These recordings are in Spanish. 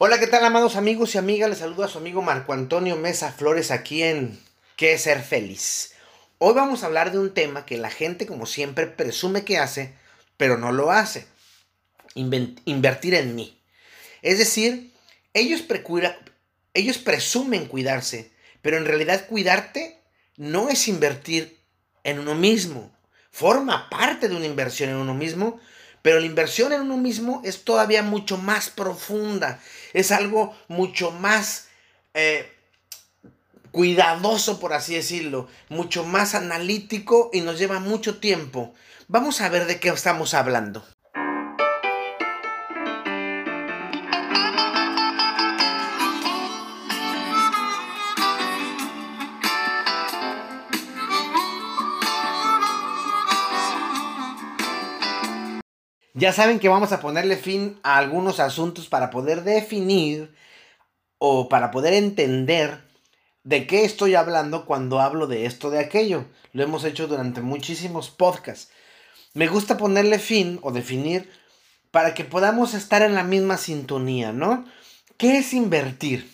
Hola, ¿qué tal, amados amigos y amigas? Les saludo a su amigo Marco Antonio Mesa Flores aquí en ¿Qué es ser feliz? Hoy vamos a hablar de un tema que la gente, como siempre, presume que hace, pero no lo hace. invertir en mí. Es decir, ellos, ellos presumen cuidarse, pero en realidad cuidarte no es invertir en uno mismo. Forma parte de una inversión en uno mismo, pero la inversión en uno mismo es todavía mucho más profunda, es algo mucho más eh, cuidadoso, por así decirlo, mucho más analítico y nos lleva mucho tiempo. Vamos a ver de qué estamos hablando. Ya saben que vamos a ponerle fin a algunos asuntos para poder definir o para poder entender de qué estoy hablando cuando hablo de esto, de aquello. Lo hemos hecho durante muchísimos podcasts. Me gusta ponerle fin o definir para que podamos estar en la misma sintonía, ¿no? ¿Qué es invertir?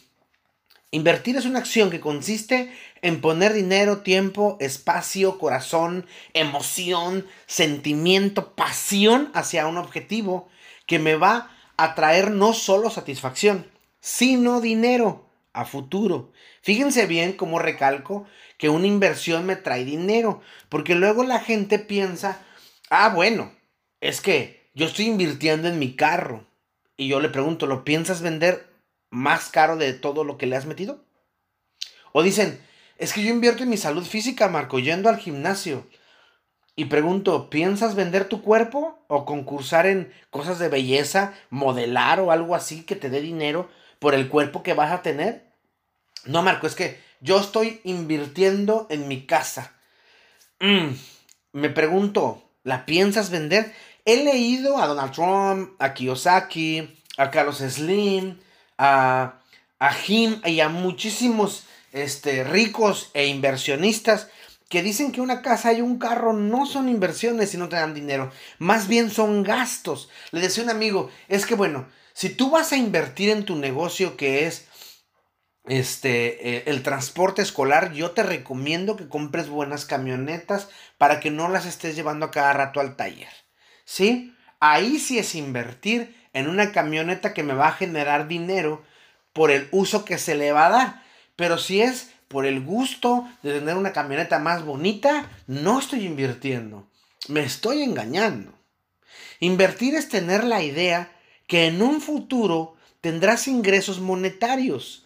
Invertir es una acción que consiste en poner dinero, tiempo, espacio, corazón, emoción, sentimiento, pasión hacia un objetivo que me va a traer no solo satisfacción, sino dinero a futuro. Fíjense bien cómo recalco que una inversión me trae dinero, porque luego la gente piensa, ah, bueno, es que yo estoy invirtiendo en mi carro. Y yo le pregunto, ¿lo piensas vender? más caro de todo lo que le has metido? O dicen, es que yo invierto en mi salud física, Marco, yendo al gimnasio. Y pregunto, ¿piensas vender tu cuerpo o concursar en cosas de belleza, modelar o algo así que te dé dinero por el cuerpo que vas a tener? No, Marco, es que yo estoy invirtiendo en mi casa. Mm, me pregunto, ¿la piensas vender? He leído a Donald Trump, a Kiyosaki, a Carlos Slim, a, a Jim y a muchísimos este, ricos e inversionistas que dicen que una casa y un carro no son inversiones y no te dan dinero, más bien son gastos. Le decía un amigo, es que bueno, si tú vas a invertir en tu negocio que es este, eh, el transporte escolar, yo te recomiendo que compres buenas camionetas para que no las estés llevando a cada rato al taller. ¿Sí? Ahí sí es invertir en una camioneta que me va a generar dinero por el uso que se le va a dar. Pero si es por el gusto de tener una camioneta más bonita, no estoy invirtiendo. Me estoy engañando. Invertir es tener la idea que en un futuro tendrás ingresos monetarios.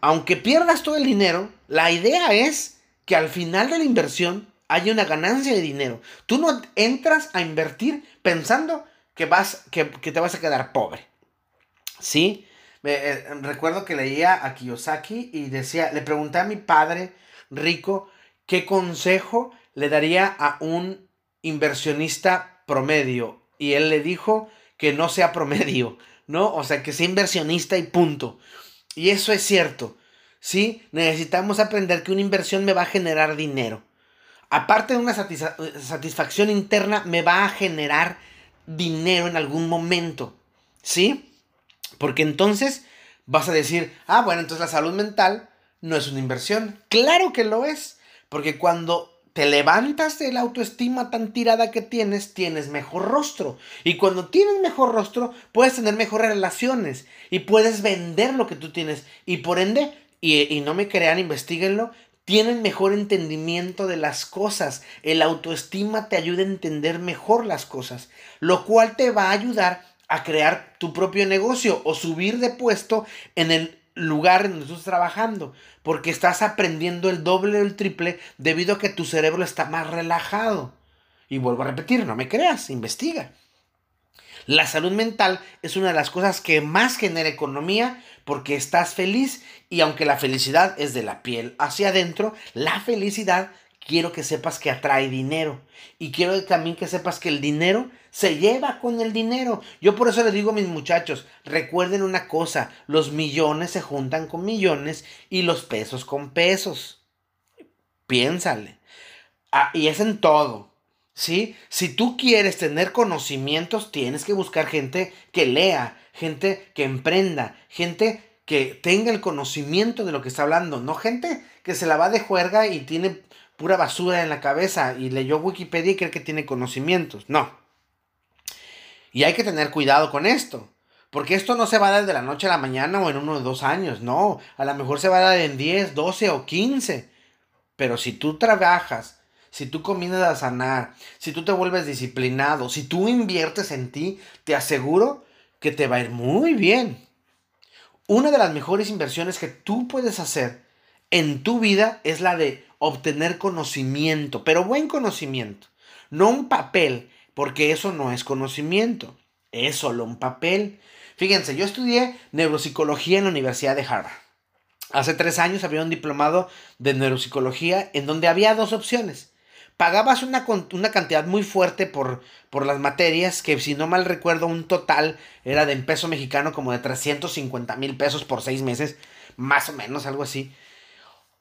Aunque pierdas todo el dinero, la idea es que al final de la inversión haya una ganancia de dinero. Tú no entras a invertir pensando que, vas, que, te vas a quedar pobre. ¿Sí? Eh, recuerdo que leía a Kiyosaki y decía, le pregunté a mi padre rico qué consejo le daría a un inversionista promedio. Y él le dijo que no sea promedio, ¿no? O sea, que sea inversionista y punto. Y eso es cierto. Sí, necesitamos aprender que una inversión me va a generar dinero. Aparte de una satisfacción interna, me va a generar dinero en algún momento, ¿sí? Porque entonces vas a decir, ah, bueno, entonces la salud mental no es una inversión. Claro que lo es, porque cuando te levantas de la autoestima tan tirada que tienes, tienes mejor rostro. Y cuando tienes mejor rostro, puedes tener mejores relaciones y puedes vender lo que tú tienes. Y por ende, y, y no me crean, investiguenlo, tienen mejor entendimiento de las cosas. El autoestima te ayuda a entender mejor las cosas, lo cual te va a ayudar a crear tu propio negocio o subir de puesto en el lugar en donde estás trabajando, porque estás aprendiendo el doble o el triple debido a que tu cerebro está más relajado. Y vuelvo a repetir, no me creas, investiga. La salud mental es una de las cosas que más genera economía porque estás feliz y aunque la felicidad es de la piel hacia adentro, la felicidad quiero que sepas que atrae dinero y quiero también que sepas que el dinero se lleva con el dinero. Yo por eso le digo a mis muchachos, recuerden una cosa, los millones se juntan con millones y los pesos con pesos. Piénsale. Ah, y es en todo. ¿Sí? Si tú quieres tener conocimientos, tienes que buscar gente que lea, gente que emprenda, gente que tenga el conocimiento de lo que está hablando, no gente que se la va de juerga y tiene pura basura en la cabeza y leyó Wikipedia y cree que tiene conocimientos. No. Y hay que tener cuidado con esto. Porque esto no se va a dar de la noche a la mañana o en uno o dos años, no. A lo mejor se va a dar en 10, 12 o 15. Pero si tú trabajas, si tú comienzas a sanar, si tú te vuelves disciplinado, si tú inviertes en ti, te aseguro que te va a ir muy bien. Una de las mejores inversiones que tú puedes hacer en tu vida es la de obtener conocimiento, pero buen conocimiento. No un papel, porque eso no es conocimiento, es solo un papel. Fíjense, yo estudié neuropsicología en la Universidad de Harvard. Hace tres años había un diplomado de neuropsicología en donde había dos opciones. Pagabas una, una cantidad muy fuerte por, por, las materias, que si no mal recuerdo un total era de en peso mexicano como de 350 mil pesos por seis meses, más o menos, algo así.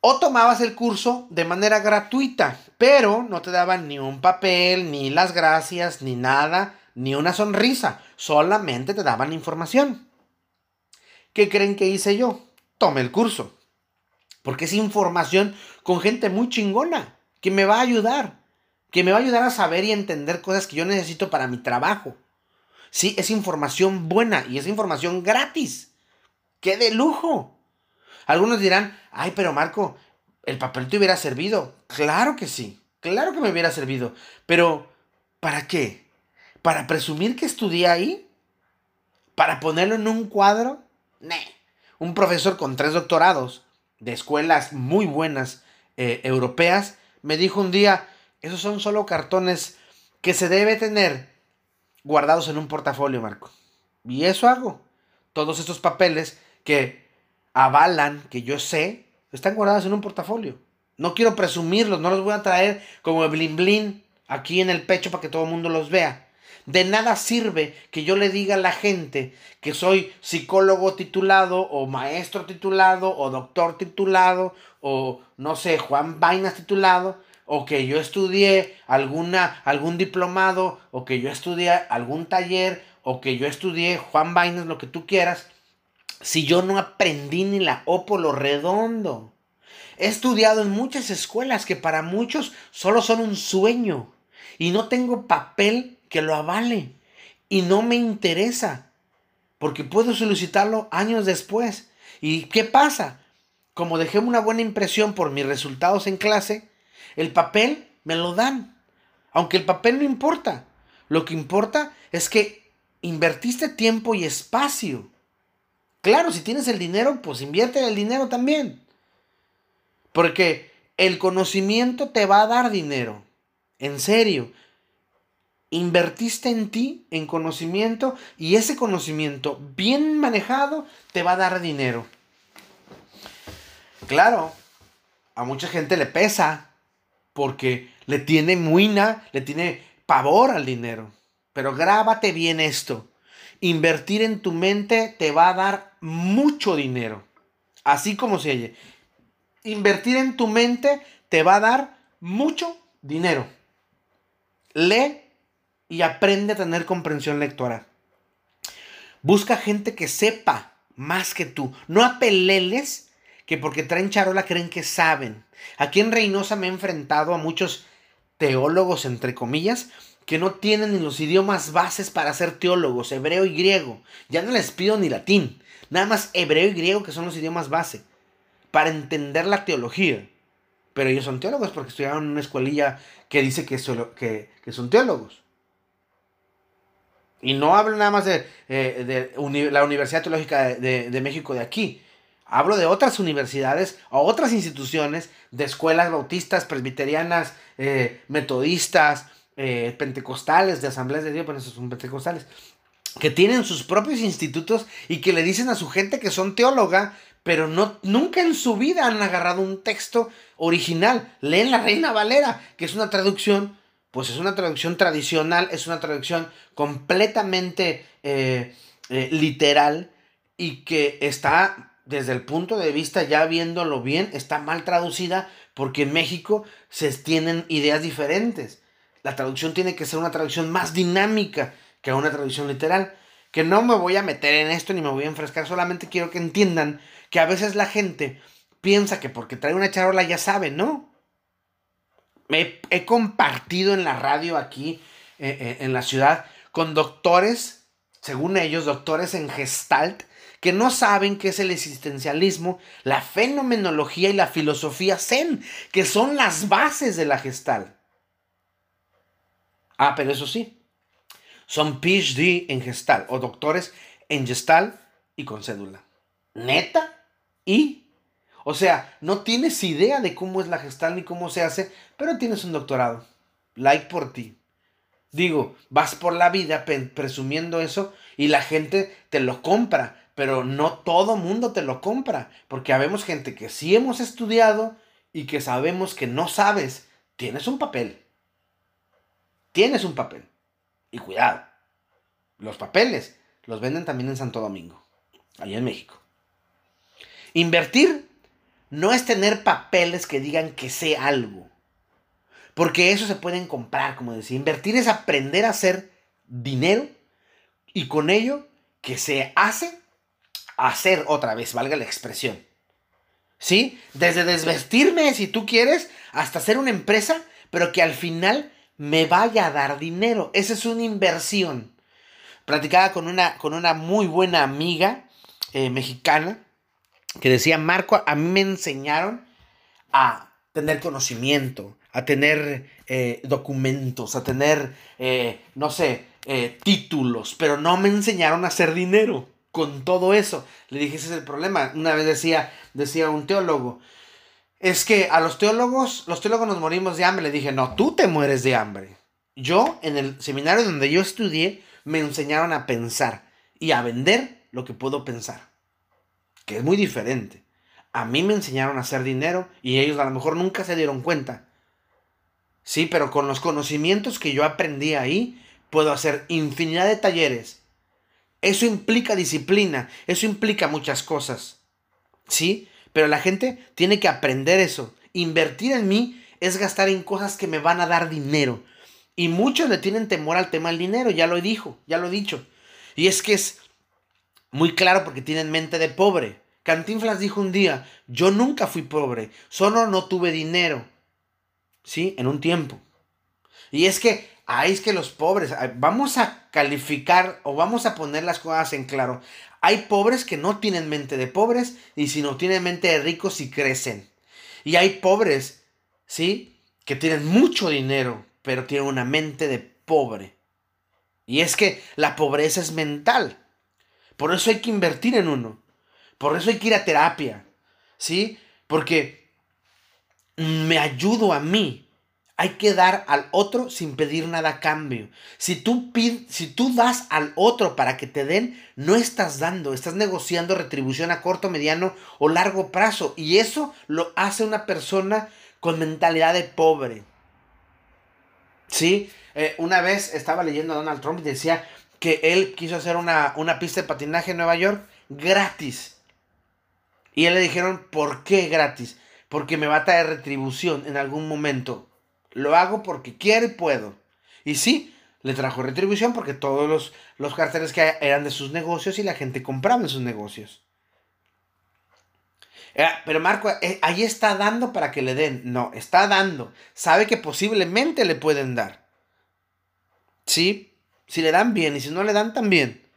O tomabas el curso de manera gratuita, pero no te daban ni un papel, ni las gracias, ni nada ni una sonrisa, solamente te daban información. ¿Qué creen que hice yo? Tomé el curso. Porque es información con gente muy chingona, que me va a ayudar, que me va a ayudar a saber y entender cosas que yo necesito para mi trabajo. Sí, es información buena y es información gratis. ¡Qué de lujo! Algunos dirán, ay, pero Marco, el papel te hubiera servido. Claro que sí, claro que me hubiera servido. Pero, ¿para qué? ¿Para presumir que estudié ahí? ¿Para ponerlo en un cuadro? Nee. Un profesor con tres doctorados de escuelas muy buenas eh, europeas me dijo un día, esos son solo cartones que se debe tener guardados en un portafolio, Marco. Y eso hago. Todos estos papeles que avalan que yo sé están guardados en un portafolio. No quiero presumirlos, no los voy a traer como blin blin aquí en el pecho para que todo el mundo los vea. De nada sirve que yo le diga a la gente que soy psicólogo titulado o maestro titulado o doctor titulado o no sé, Juan Vainas titulado o que yo estudié alguna algún diplomado o que yo estudié algún taller o que yo estudié Juan Vainas lo que tú quieras si yo no aprendí ni la O por lo redondo. He estudiado en muchas escuelas que para muchos solo son un sueño y no tengo papel que lo avale. Y no me interesa, porque puedo solicitarlo años después. ¿Y qué pasa? Como dejé una buena impresión por mis resultados en clase, el papel me lo dan. Aunque el papel no importa. Lo que importa es que invertiste tiempo y espacio. Claro, si tienes el dinero, pues invierte el dinero también. Porque el conocimiento te va a dar dinero. En serio invertiste en ti, en conocimiento, y ese conocimiento bien manejado te va a dar dinero. Claro, a mucha gente le pesa porque le tiene muina, le tiene pavor al dinero. Pero grábate bien esto. Invertir en tu mente te va a dar mucho dinero. Así como se oye. Invertir en tu mente te va a dar mucho dinero. Lee y aprende a tener comprensión lectora. Busca gente que sepa más que tú. No apeleles que porque traen charola creen que saben. Aquí en Reynosa me he enfrentado a muchos teólogos, entre comillas, que no tienen ni los idiomas bases para ser teólogos, hebreo y griego. Ya no les pido ni latín, nada más hebreo y griego que son los idiomas base, para entender la teología. Pero ellos son teólogos porque estudiaron en una escuelilla que dice que, que, que son teólogos. Y no hablo nada más de, eh, la Universidad Teológica de, México de aquí. Hablo de otras universidades o otras instituciones de escuelas bautistas, presbiterianas, eh, metodistas, eh, pentecostales, de asambleas de Dios, bueno, esos son pentecostales, que tienen sus propios institutos y que le dicen a su gente que son teóloga, pero no, nunca en su vida han agarrado un texto original. Leen la Reina Valera, que es una traducción pues es una traducción tradicional, es una traducción completamente eh, eh, literal y que está, desde el punto de vista ya viéndolo bien, está mal traducida porque en México se tienen ideas diferentes. La traducción tiene que ser una traducción más dinámica que una traducción literal. Que no me voy a meter en esto ni me voy a enfrescar, solamente quiero que entiendan que a veces la gente piensa que porque trae una charola ya sabe, ¿no? Me he compartido en la radio aquí, eh, eh, en la ciudad, con doctores, según ellos, doctores en gestalt, que no saben qué es el existencialismo, la fenomenología y la filosofía zen, que son las bases de la gestal. Ah, pero eso sí, son PhD en gestal o doctores en gestal y con cédula. ¿Neta? ¿Y? O sea, no tienes idea de cómo es la gestal ni cómo se hace, pero tienes un doctorado. Like por ti. Digo, vas por la vida presumiendo eso y la gente te lo compra pero no todo mundo te lo compra, porque habemos gente que sí hemos estudiado y que sabemos que no sabes. Tienes un papel. Tienes un papel. Y cuidado, los papeles los venden también en Santo Domingo, allá en México. Invertir no es tener papeles que digan que sé algo, porque eso se pueden comprar, como decía. Invertir es aprender a hacer dinero y con ello que se hace hacer otra vez, valga la expresión. ¿Sí? Desde desvestirme, si tú quieres, hasta hacer una empresa, pero que al final me vaya a dar dinero. Esa es una inversión. Platicaba con una, con una muy buena amiga eh, mexicana que decía, Marco, a mí me enseñaron a tener conocimiento, a tener eh, documentos, a tener, eh, no sé, títulos, pero no me enseñaron a hacer dinero con todo eso. Le dije, ese es el problema. Una vez decía, decía un teólogo, es que a los teólogos, los teólogos nos morimos de hambre. Le dije, no, tú te mueres de hambre. Yo, en el seminario donde yo estudié, me enseñaron a pensar y a vender lo que puedo pensar. Que es muy diferente. A mí me enseñaron a hacer dinero y ellos a lo mejor nunca se dieron cuenta. Sí, pero con los conocimientos que yo aprendí ahí, puedo hacer infinidad de talleres eso implica disciplina, eso implica muchas cosas. ¿Sí? Pero la gente tiene que aprender eso. Invertir en mí es gastar en cosas que me van a dar dinero. Y muchos le tienen temor al tema del dinero, ya lo dijo, ya lo he dicho. Y es que es muy claro porque tienen mente de pobre. Cantinflas dijo un día, yo nunca fui pobre, solo no tuve dinero. ¿Sí? En un tiempo. Y es que Ahí es que los pobres, vamos a calificar o vamos a poner las cosas en claro. Hay pobres que no tienen mente de pobres y si no tienen mente de ricos y crecen. Y hay pobres, ¿sí? Que tienen mucho dinero, pero tienen una mente de pobre. Y es que la pobreza es mental. Por eso hay que invertir en uno. Por eso hay que ir a terapia. ¿Sí? Porque me ayudo a mí hay que dar al otro sin pedir nada a cambio. Si tú, si tú das al otro para que te den, no estás dando, estás negociando retribución a corto, mediano o largo plazo. Y eso lo hace una persona con mentalidad de pobre. ¿Sí? Eh, una vez estaba leyendo a Donald Trump y decía que él quiso hacer una, una pista de patinaje en Nueva York gratis. Y él le dijeron, ¿por qué gratis? Porque me va a traer retribución en algún momento. Lo hago porque quiero y puedo. Y sí, le trajo retribución porque todos los, los carteles que eran de sus negocios y la gente compraba en sus negocios. Eh, pero Marco, eh, ahí está dando para que le den. No, está dando. Sabe que posiblemente le pueden dar. Sí, si le dan bien y si no le dan también.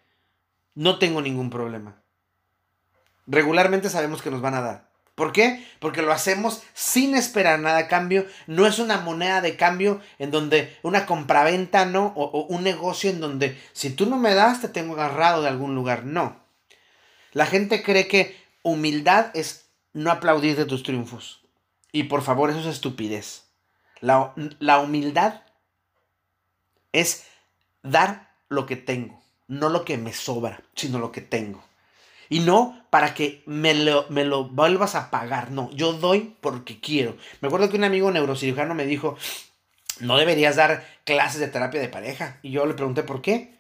No tengo ningún problema. Regularmente sabemos que nos van a dar. ¿Por qué? Porque lo hacemos sin esperar nada a cambio. No es una moneda de cambio en donde una compraventa, ¿no? O, un negocio en donde si tú no me das te tengo agarrado de algún lugar. No. La gente cree que humildad es no aplaudir de tus triunfos. Y por favor, eso es estupidez. La, la humildad es dar lo que tengo, no lo que me sobra, sino lo que tengo. Y no para que me lo, me lo vuelvas a pagar. No, yo doy porque quiero. Me acuerdo que un amigo neurocirujano me dijo, no deberías dar clases de terapia de pareja. Y yo le pregunté por qué.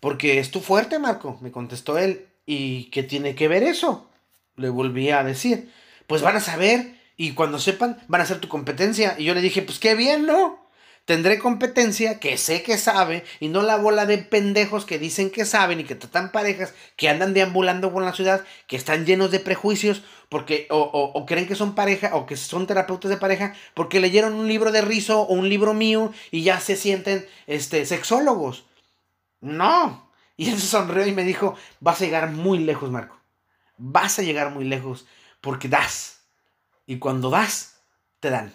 Porque es tu fuerte, Marco, me contestó él. ¿Y qué tiene que ver eso? Le volví a decir. Pues van a saber y cuando sepan van a ser tu competencia. Y yo le dije, pues qué bien, ¿no? Tendré competencia que sé que sabe y no la bola de pendejos que dicen que saben y que tratan parejas, que andan deambulando por la ciudad, que están llenos de prejuicios porque o, creen que son pareja o que son terapeutas de pareja porque leyeron un libro de rizo o un libro mío y ya se sienten este, sexólogos. No. Y él sonrió y me dijo, vas a llegar muy lejos, Marco. Vas a llegar muy lejos porque das. Y cuando das, te dan.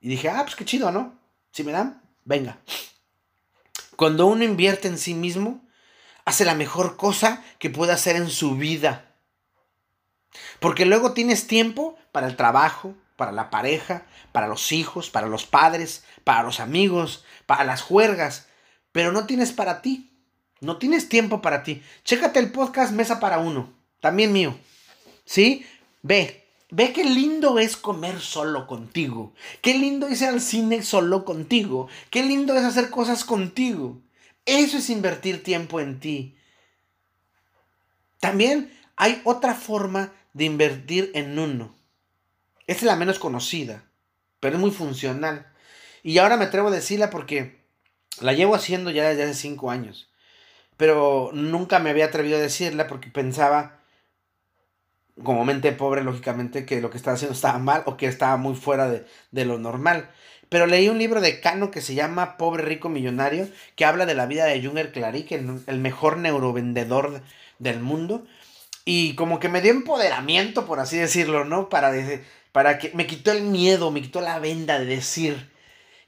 Y dije, ah, pues qué chido, ¿no? Si me dan, venga. Cuando uno invierte en sí mismo, hace la mejor cosa que puede hacer en su vida. Porque luego tienes tiempo para el trabajo, para la pareja, para los hijos, para los padres, para los amigos, para las juergas, pero no tienes para ti. No tienes tiempo para ti. Chécate el podcast Mesa para uno, también mío. ¿Sí? Ve, Ve qué lindo es comer solo contigo. Qué lindo es al cine solo contigo. Qué lindo es hacer cosas contigo. Eso es invertir tiempo en ti. También hay otra forma de invertir en uno. Esta es la menos conocida, pero es muy funcional. Y ahora me atrevo a decirla porque la llevo haciendo ya desde hace cinco años. Pero nunca me había atrevido a decirla porque pensaba como mente pobre, lógicamente, que lo que estaba haciendo estaba mal o que estaba muy fuera de, lo normal. Pero leí un libro de Cano que se llama Pobre Rico Millonario, que habla de la vida de Junger es el mejor neurovendedor del mundo. Y como que me dio empoderamiento, por así decirlo, ¿no? Para, para que me quitó el miedo, me quitó la venda de decir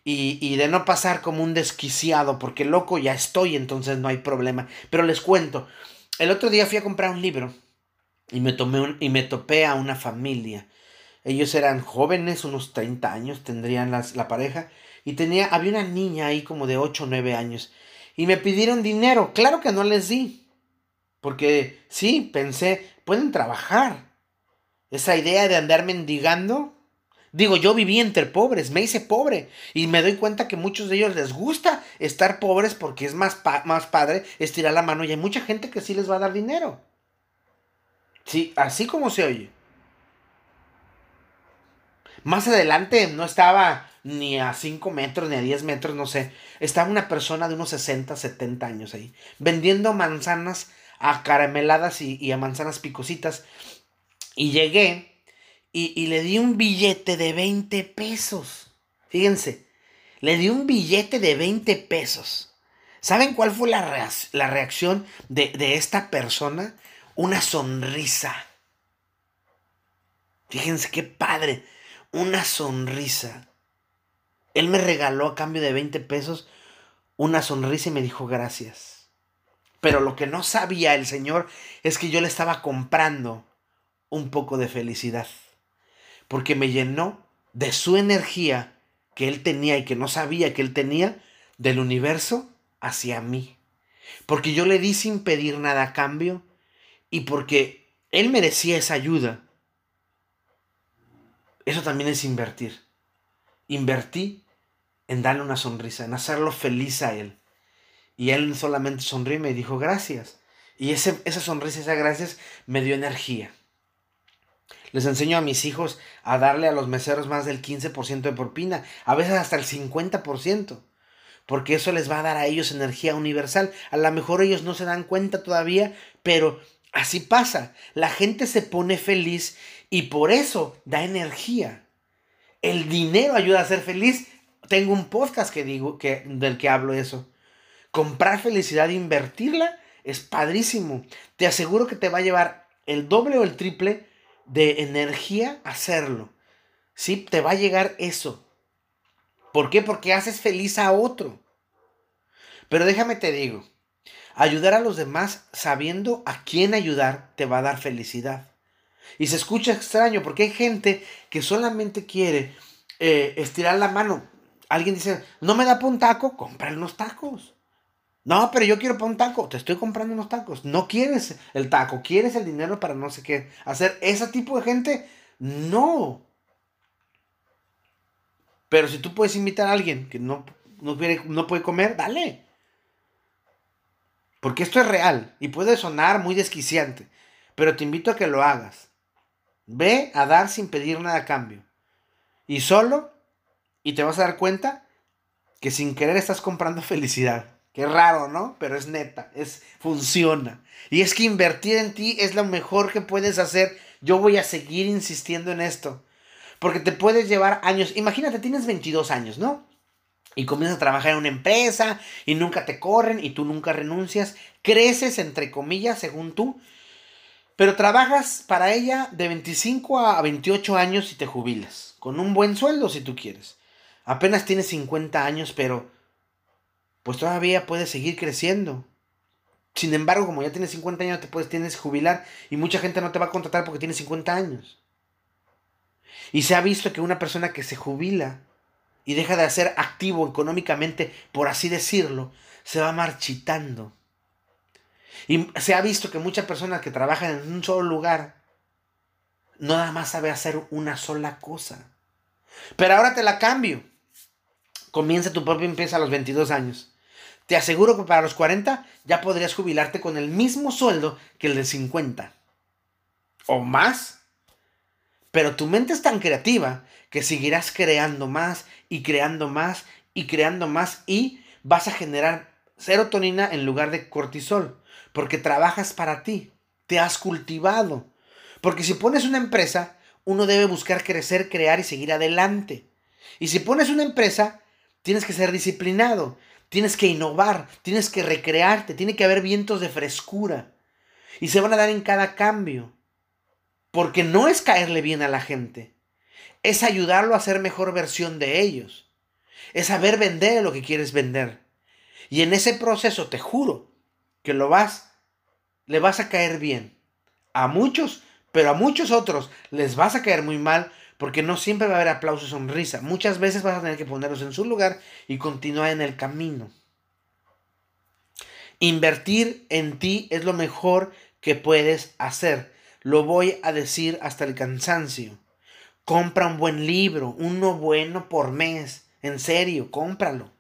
y, y de no pasar como un desquiciado, porque loco ya estoy, entonces no hay problema. Pero les cuento, el otro día fui a comprar un libro y me, tomé y me topé a una familia. Ellos eran jóvenes, unos 30 años tendrían las, la pareja, y tenía, había una niña ahí como de 8 o 9 años, y me pidieron dinero. Claro que no les di, porque sí, pensé, pueden trabajar. Esa idea de andar mendigando, Digo, yo viví entre pobres, me hice pobre y me doy cuenta que muchos de ellos les gusta estar pobres porque es más, más padre estirar la mano y hay mucha gente que sí les va a dar dinero. Sí, así como se oye. Más adelante no estaba ni a 5 metros, ni a 10 metros, no sé. Estaba una persona de unos 60, 70 años ahí, vendiendo manzanas a carameladas y, a manzanas picositas. Y llegué y, y, le di un billete de 20 pesos. Fíjense, le di un billete de 20 pesos. ¿Saben cuál fue la, la reacción de, de esta persona? Una sonrisa. Fíjense qué padre, una sonrisa. Él me regaló a cambio de 20 pesos una sonrisa y me dijo gracias. Pero lo que no sabía el Señor es que yo le estaba comprando un poco de felicidad. Porque me llenó de su energía que él tenía y que no sabía que él tenía del universo hacia mí. Porque yo le di sin pedir nada a cambio y porque él merecía esa ayuda. Eso también es invertir. Invertí en darle una sonrisa, en hacerlo feliz a él. Y él solamente sonrió y me dijo gracias. Y ese, esa sonrisa, esa gracias me dio energía. Les enseño a mis hijos a darle a los meseros más del 15% de propina, a veces hasta el 50%, porque eso les va a dar a ellos energía universal. A lo mejor ellos no se dan cuenta todavía, pero Así pasa, la gente se pone feliz y por eso da energía. El dinero ayuda a ser feliz. Tengo un podcast que digo que del que hablo eso. Comprar felicidad e invertirla es padrísimo. Te aseguro que te va a llevar el doble o el triple de energía hacerlo. Sí, te va a llegar eso. ¿Por qué? Porque haces feliz a otro. Pero déjame te digo, Ayudar a los demás sabiendo a quién ayudar te va a dar felicidad. Y se escucha extraño porque hay gente que solamente quiere eh, estirar la mano. Alguien dice, no me da para un taco, compra unos tacos. No, pero yo quiero para un taco, te estoy comprando unos tacos. No quieres el taco, quieres el dinero para no sé qué. Hacer ese tipo de gente, no. Pero si tú puedes invitar a alguien que no, no, no puede comer, dale. Porque esto es real y puede sonar muy desquiciante, pero te invito a que lo hagas. Ve a dar sin pedir nada a cambio. Y solo, y te vas a dar cuenta que sin querer estás comprando felicidad. Qué raro, ¿no? Pero es neta, es funciona. Y es que invertir en ti es lo mejor que puedes hacer. Yo voy a seguir insistiendo en esto. Porque te puedes llevar años. Imagínate, tienes 22 años, ¿no? Y comienzas a trabajar en una empresa y nunca te corren y tú nunca renuncias. Creces, entre comillas, según tú. Pero trabajas para ella de 25 a 28 años y te jubilas. Con un buen sueldo si tú quieres. Apenas tienes 50 años, pero pues todavía puedes seguir creciendo. Sin embargo, como ya tienes 50 años, te puedes, tienes jubilar y mucha gente no te va a contratar porque tienes 50 años. Y se ha visto que una persona que se jubila y deja de ser activo económicamente, por así decirlo, se va marchitando. Y se ha visto que muchas personas que trabajan en un solo lugar nada más sabe hacer una sola cosa. Pero ahora te la cambio. Comienza tu propia empresa a los 22 años. Te aseguro que para los 40 ya podrías jubilarte con el mismo sueldo que el de 50. O más. Pero tu mente es tan creativa que seguirás creando más y creando más y creando más y vas a generar serotonina en lugar de cortisol. Porque trabajas para ti. Te has cultivado. Porque si pones una empresa, uno debe buscar crecer, crear y seguir adelante. Y si pones una empresa, tienes que ser disciplinado. Tienes que innovar, tienes que recrearte, tiene que haber vientos de frescura. Y se van a dar en cada cambio. Porque no es caerle bien a la gente, es ayudarlo a ser mejor versión de ellos. Es saber vender lo que quieres vender. Y en ese proceso te juro que lo vas, le vas a caer bien. A muchos, pero a muchos otros les vas a caer muy mal porque no siempre va a haber aplauso y sonrisa. Muchas veces vas a tener que ponerlos en su lugar y continuar en el camino. Invertir en ti es lo mejor que puedes hacer. Lo voy a decir hasta el cansancio. Compra un buen libro, uno bueno por mes. En serio, cómpralo.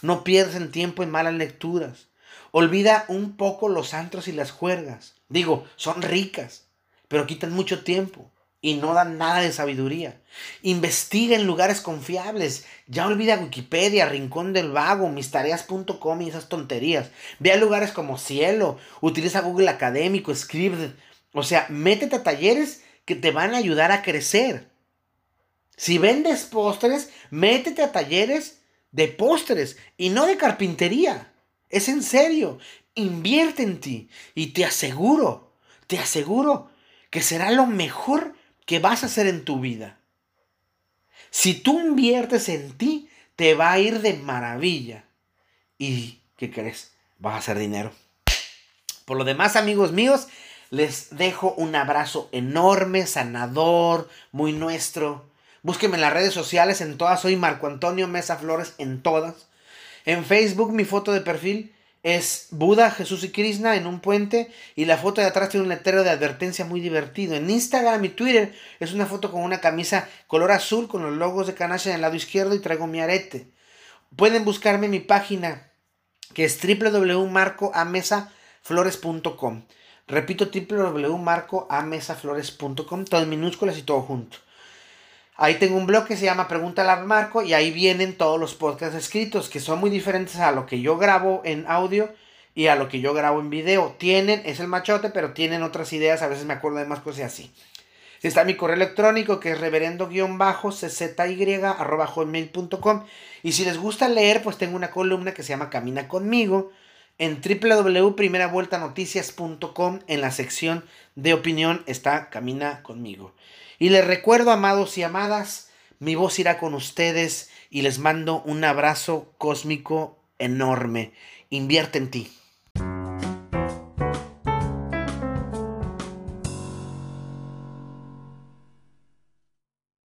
No pierdas el tiempo en malas lecturas. Olvida un poco los antros y las juergas. Digo, son ricas, pero quitan mucho tiempo y no dan nada de sabiduría. Investiga en lugares confiables. Ya olvida Wikipedia, Rincón del Vago, mistareas.com y esas tonterías. Ve a lugares como Cielo, utiliza Google Académico, Script. O sea, métete a talleres que te van a ayudar a crecer. Si vendes postres, métete a talleres de postres y no de carpintería. Es en serio. Invierte en ti y te aseguro, te aseguro que será lo mejor que vas a hacer en tu vida. Si tú inviertes en ti, te va a ir de maravilla. ¿Y qué crees? Vas a hacer dinero. Por lo demás, amigos míos, les dejo un abrazo enorme, sanador, muy nuestro. Búsquenme en las redes sociales, en todas soy Marco Antonio Mesa Flores, en todas. En Facebook mi foto de perfil es Buda, Jesús y Krishna en un puente y la foto de atrás tiene un letrero de advertencia muy divertido. En Instagram y Twitter es una foto con una camisa color azul con los logos de Kanasha en el lado izquierdo y traigo mi arete. Pueden buscarme mi página que es www.marcoamesaflores.com. Repito, www.marcoamesaflores.com, todo en minúsculas y todo junto. Ahí tengo un blog que se llama Pregúntale a Marco y ahí vienen todos los podcasts escritos que son muy diferentes a lo que yo grabo en audio y a lo que yo grabo en video. Tienen, es el machote, pero tienen otras ideas, a veces me acuerdo de más cosas así. Está mi correo electrónico que es reverendo-czy.com y si les gusta leer, pues tengo una columna que se llama Camina conmigo en www.primeravueltanoticias.com en la sección de opinión está Camina conmigo. Y les recuerdo, amados y amadas, mi voz irá con ustedes y les mando un abrazo cósmico enorme. Invierte en ti.